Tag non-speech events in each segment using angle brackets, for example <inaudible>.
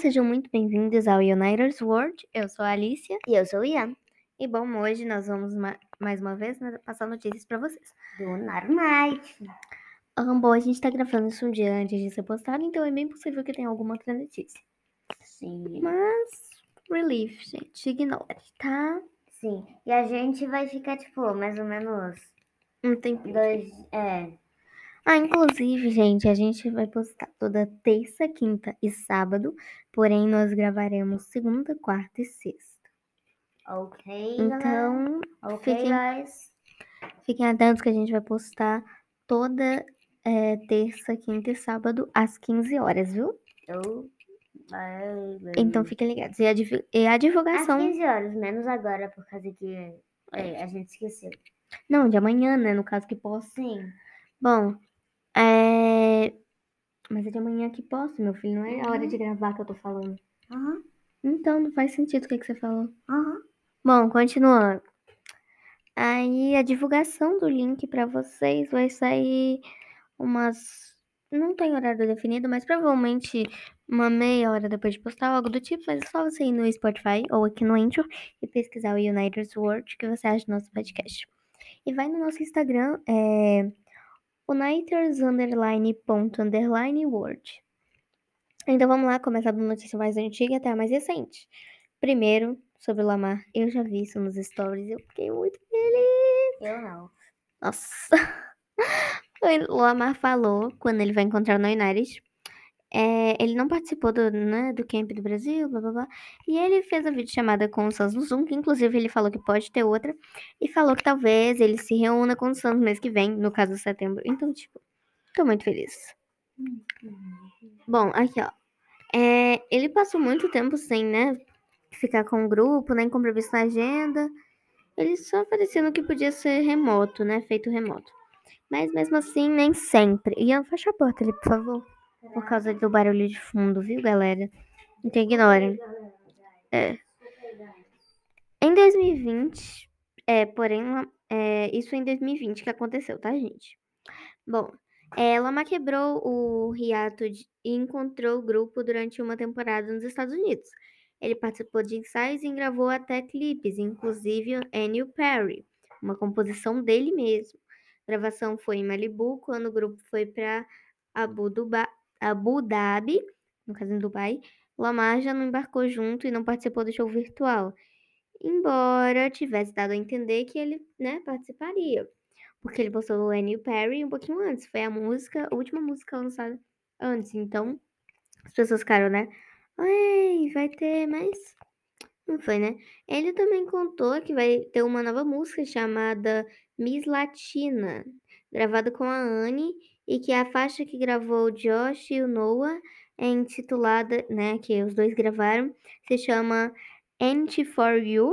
sejam muito bem-vindos ao United's World. Eu sou a Alicia. E eu sou o Ian, E bom, hoje nós vamos ma- mais uma vez né, passar notícias pra vocês. do Night. Ah, bom, a gente tá gravando isso um dia antes de ser postado, então é bem possível que tenha alguma outra notícia. Sim. Mas, relief, gente, ignore, tá? Sim. E a gente vai ficar, tipo, mais ou menos Um tempinho. dois. É. Ah, inclusive, gente, a gente vai postar toda terça, quinta e sábado, porém nós gravaremos segunda, quarta e sexta. Ok. Então, fiquem- guys. Fiquem atentos que a gente vai postar toda é, terça, quinta e sábado às 15 horas, viu? Eu. Vai, vai. Então fiquem ligados. E a, e a Às divulgação. 15 horas, menos agora, por causa que é, a gente esqueceu. Não, de amanhã, né? No caso que posta. Sim. Bom, é. Mas é de amanhã que posta, meu filho. Não é a hora de gravar que eu tô falando. Aham. Então não faz sentido o que, que você falou. Aham. Bom, continuando. Aí a divulgação do link pra vocês vai sair umas. Não tem horário definido, mas provavelmente uma meia hora depois de postar, algo do tipo. Mas é só você ir no Spotify ou aqui no Anchor e pesquisar o United's World que você acha do nosso podcast. E vai no nosso Instagram, é. Uniters underline ponto underline word. Então vamos lá, começar da notícia mais antiga até a mais recente. Primeiro, sobre o Lamar. Eu já vi isso nos stories e eu fiquei muito feliz. Eu não. Nossa. <laughs> O Lamar falou, quando ele vai encontrar no United, é, ele não participou do, né, do camp do Brasil, blá blá blá. E ele fez a videochamada com o Suns no Zoom, que inclusive ele falou que pode ter outra. E falou que talvez ele se reúna com o no mês que vem, no caso setembro. Então, tipo, tô muito feliz. Bom, aqui ó. É, ele passou muito tempo sem, né, ficar com o grupo, nem com previsto na agenda. Ele só aparecia no que podia ser remoto, né, feito remoto. Mas mesmo assim, nem sempre. Ian, fecha a porta ali, por favor. Por causa do barulho de fundo, viu, galera? Então ignorem. É. Em 2020, é, porém, é, isso em 2020 que aconteceu, tá, gente? Bom, é, Lamar quebrou o hiato de- e encontrou o grupo durante uma temporada nos Estados Unidos. Ele participou de ensaios e gravou até clipes, inclusive Annie Perry, uma composição dele mesmo. A gravação foi em Malibu, quando o grupo foi para Abu, Duba- Abu Dhabi, no caso em Dubai. Lamar já não embarcou junto e não participou do show virtual, embora tivesse dado a entender que ele né, participaria porque ele postou o Annie Perry um pouquinho antes. Foi a música, a última música lançada antes. Então, as pessoas ficaram, né? Ai, vai ter mais. Não foi, né? Ele também contou que vai ter uma nova música chamada Miss Latina, gravada com a Anne, e que a faixa que gravou Josh e o Noah é intitulada, né? Que os dois gravaram, se chama Anti for You.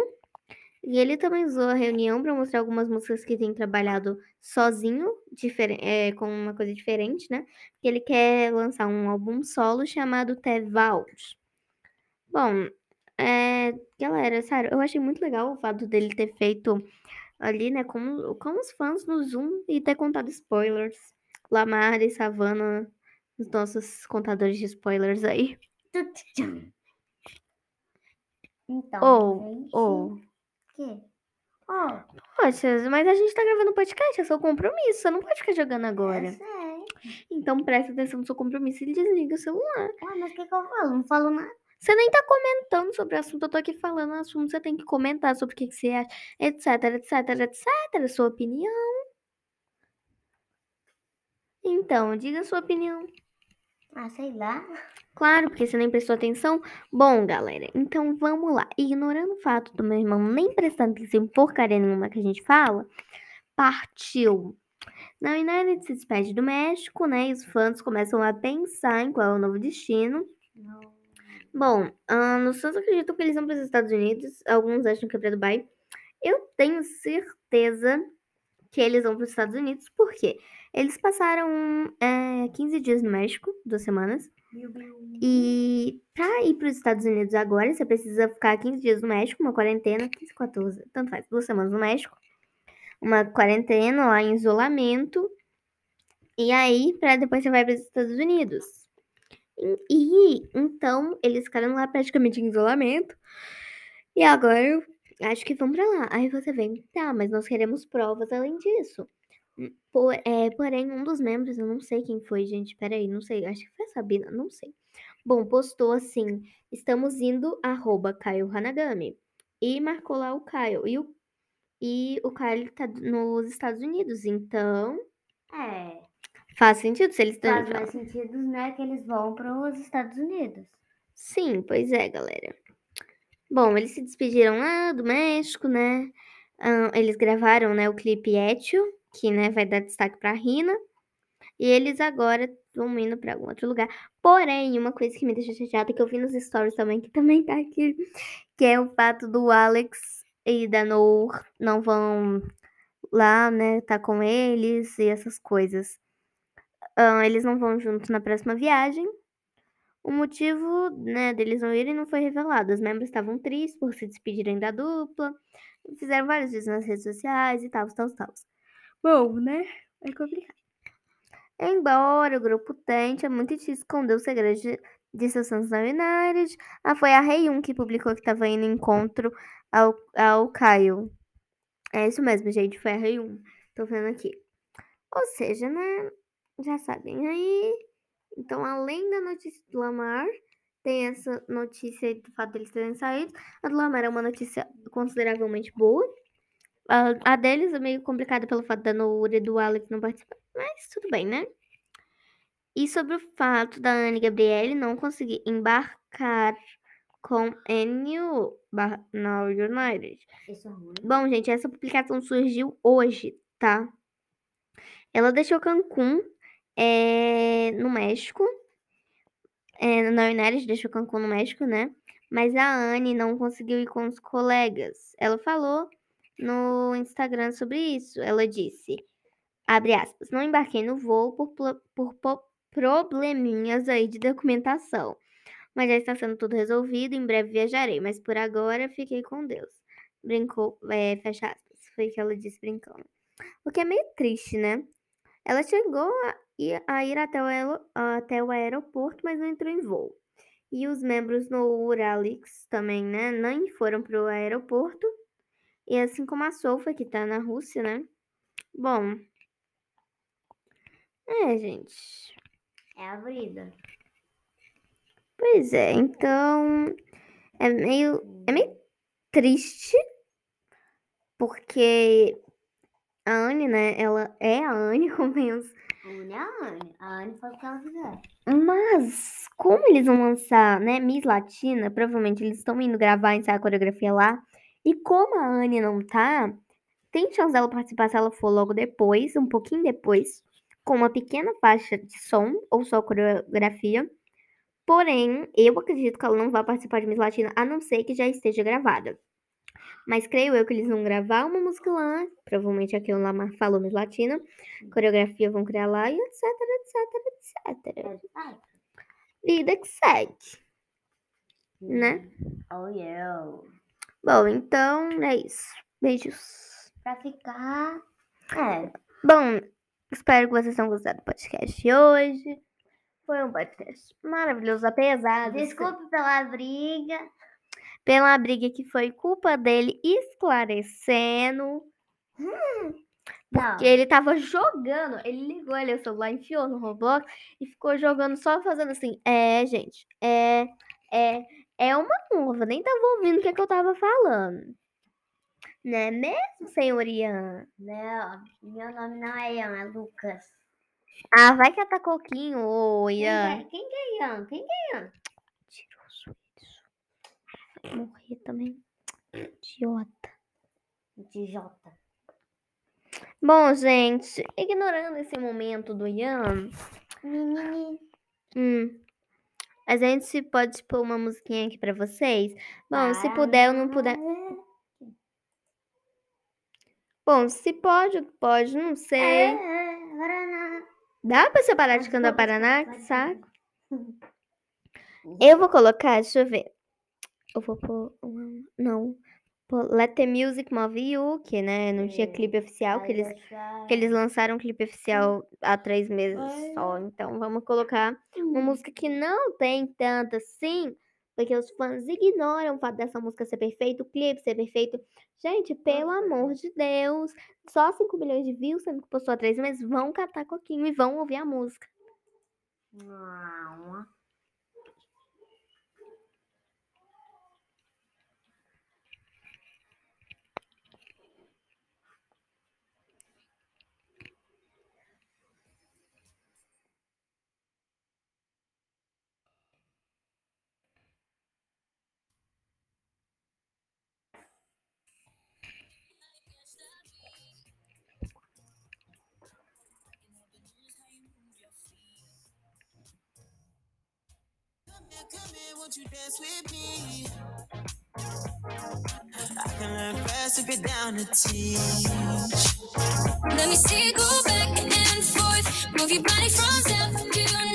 E ele também usou a reunião para mostrar algumas músicas que tem trabalhado sozinho, é, com uma coisa diferente, né? Que ele quer lançar um álbum solo chamado The Vault. Bom, é, galera, sério, eu achei muito legal o fato dele ter feito ali, né, com, com os fãs no Zoom e ter contado spoilers. Lamar e Savannah, os nossos contadores de spoilers aí. Então, Ou, gente. ou. Que? Oh, Poxa, mas a gente tá gravando podcast, é seu compromisso. Você não pode ficar jogando agora. eu sei. Então presta atenção no seu compromisso e desliga o celular. Ué, mas o que, que eu falo? Não falo nada. Você nem tá comentando sobre o assunto, eu tô aqui falando o assunto, você tem que comentar sobre o que, que você acha, etc, etc, etc, sua opinião. Então, diga a sua opinião. Ah, sei lá. Claro, porque você nem prestou atenção. Bom, galera, então vamos lá. Ignorando o fato do meu irmão nem prestando atenção em porcaria nenhuma que a gente fala, partiu. Na United se despede do México, né? E os fãs começam a pensar em qual é o novo destino. Não. Bom, ah, nos fãs acreditam que eles vão para os Estados Unidos, alguns acham que é para Dubai. Eu tenho certeza que eles vão para os Estados Unidos, por quê? Eles passaram é, 15 dias no México, duas semanas. E pra ir para os Estados Unidos agora, você precisa ficar 15 dias no México, uma quarentena, 15, 14, tanto faz, duas semanas no México, uma quarentena lá em isolamento, e aí, pra depois você vai para os Estados Unidos. E, e então eles ficaram lá praticamente em isolamento. E agora eu acho que vão pra lá. Aí você vem, tá, mas nós queremos provas além disso. Por, é, porém, um dos membros, eu não sei quem foi, gente, peraí, não sei, acho que foi a Sabina, não sei. Bom, postou assim, estamos indo, arroba Caio Hanagami. E marcou lá o Caio. E o, e o Caio tá nos Estados Unidos, então É. faz sentido se eles estão Faz mais sentido, né, que eles vão para os Estados Unidos. Sim, pois é, galera. Bom, eles se despediram lá do México, né? Eles gravaram, né, o clipe Etio, que, né, vai dar destaque pra Rina. E eles agora vão indo pra algum outro lugar. Porém, uma coisa que me deixa chateada, que eu vi nos stories também, que também tá aqui, que é o fato do Alex e da Noor não vão lá, né, tá com eles e essas coisas. Eles não vão juntos na próxima viagem. O motivo, né, deles não irem não foi revelado. Os membros estavam tristes por se despedirem da dupla. Fizeram vários vídeos nas redes sociais e tal, tal, tal. Bom, né? É complicado. Embora o grupo tente, é muito difícil esconder o segredo de, de seus fãs na United. Ah, foi a Rei 1 que publicou que tava indo em encontro ao, ao Caio. É isso mesmo, gente. Foi a Rei 1. Tô vendo aqui. Ou seja, né? Já sabem aí. Então, além da notícia do Lamar, tem essa notícia do fato deles terem saído. A do Lamar é uma notícia consideravelmente boa. A, a deles é meio complicada pelo fato da Noura e do Alex não participar. Mas tudo bem, né? E sobre o fato da Anne Gabriele não conseguir embarcar com NU na United. É. Bom, gente, essa publicação surgiu hoje, tá? Ela deixou Cancún é, no México. É, na United deixou Cancún no México, né? Mas a Anne não conseguiu ir com os colegas. Ela falou no Instagram sobre isso. Ela disse, abre aspas, não embarquei no voo por, por po- probleminhas aí de documentação. Mas já está sendo tudo resolvido, em breve viajarei, mas por agora fiquei com Deus. Brincou, é, fecha aspas, foi o que ela disse brincando. O que é meio triste, né? Ela chegou a ir, a ir até, o até o aeroporto, mas não entrou em voo. E os membros no Uralix também, né? Nem foram para o aeroporto. E assim como a Sofa, que tá na Rússia, né? Bom. É, gente. É a vida. Pois é, então. É meio. É meio triste. Porque a Anne, né? Ela é a Anne, <laughs> convenhamos. Une a Anne. A Anne faz o que ela quiser. Mas, como eles vão lançar, né, Miss Latina, provavelmente eles estão indo gravar, ensaiar a coreografia lá. E como a Anne não tá, tem chance dela participar se ela for logo depois, um pouquinho depois, com uma pequena faixa de som ou só coreografia. Porém, eu acredito que ela não vai participar de Miss Latina, a não ser que já esteja gravada. Mas creio eu que eles vão gravar uma música lá, provavelmente aqui o Lamar falou Miss Latina, coreografia vão criar lá e etc, etc, etc. Vida que segue. Né? Oh, yeah. Bom, então é isso. Beijos. Pra ficar. É. Bom, espero que vocês tenham gostado do podcast de hoje. Foi um podcast maravilhoso, apesar de Desculpe pela briga. Pela briga que foi culpa dele esclarecendo. Não. Que ele tava jogando, ele ligou ali o celular, enfiou no Roblox e ficou jogando só fazendo assim. É, gente, é, é, é uma nova, nem tava ouvindo o que, é que eu tava falando. Né mesmo, senhor Ian? Não, meu nome não é Ian, é Lucas. Ah, vai que tá coquinho, ô Quem, Ian. que é, quem que é Ian? Quem que é Ian? Morrer também. Idiota. Tijota. Bom, gente, ignorando esse momento do Ian, hum, a gente pode pôr uma musiquinha aqui pra vocês? Bom, se puder ou não puder. Bom, se pode, pode, não sei. É, é. Dá pra separar de Pode cantar Paraná? Que saco. Eu vou colocar, deixa eu ver. Eu vou pôr uma. Não. Pô, Let the Music Move You, que né, não tinha clipe oficial, que eles, que eles lançaram um clipe oficial há três meses só. Então vamos colocar uma música que não tem tanto assim, porque os fãs ignoram o fato dessa música ser perfeita, o clipe ser perfeito. Gente, pelo amor de Deus, só 5 milhões de views, sendo que postou há três meses, vão catar coquinho e vão ouvir a música. Não. Won't you dance with me? I can learn fast if you're down to teach. Let me see you go back and forth. Move your body from south to north.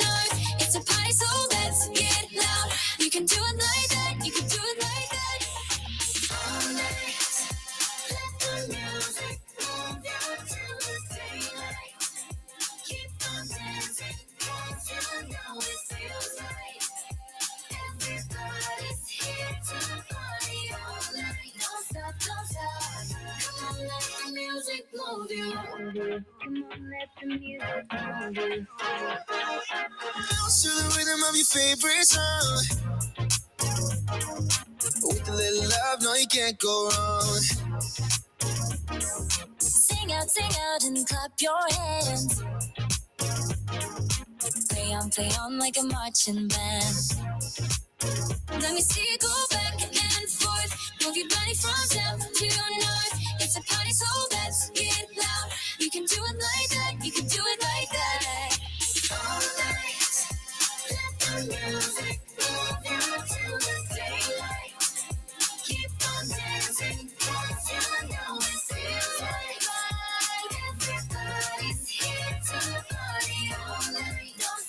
on, let the music on you. Bounce to the rhythm of your favorite song. With a little love, no, you can't go wrong. Sing out, sing out, and clap your hands. Play on, play on like a marching band. Let me see you go back and forth. Move your body from left to